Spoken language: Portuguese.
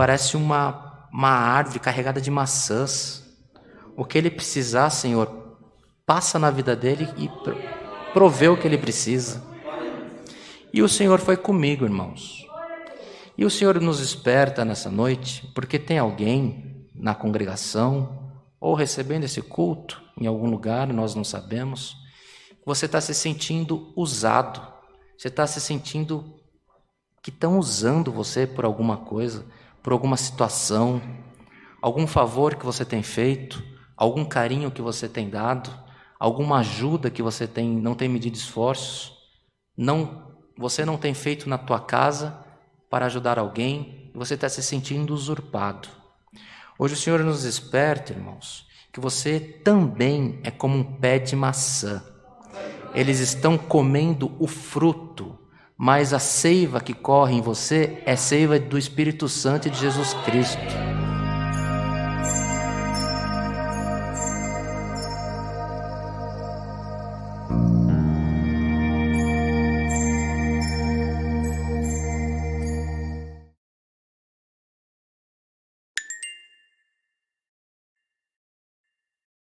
parece uma, uma árvore carregada de maçãs. O que ele precisar, Senhor, passa na vida dele e provê o que ele precisa. E o Senhor foi comigo, irmãos. E o Senhor nos esperta nessa noite, porque tem alguém na congregação ou recebendo esse culto em algum lugar, nós não sabemos. Você está se sentindo usado, você está se sentindo que estão usando você por alguma coisa, por alguma situação, algum favor que você tem feito, algum carinho que você tem dado, alguma ajuda que você tem, não tem medido esforços, não, você não tem feito na tua casa para ajudar alguém, você está se sentindo usurpado. Hoje o Senhor nos desperta, irmãos, que você também é como um pé de maçã. Eles estão comendo o fruto mas a seiva que corre em você é seiva do Espírito Santo e de Jesus Cristo.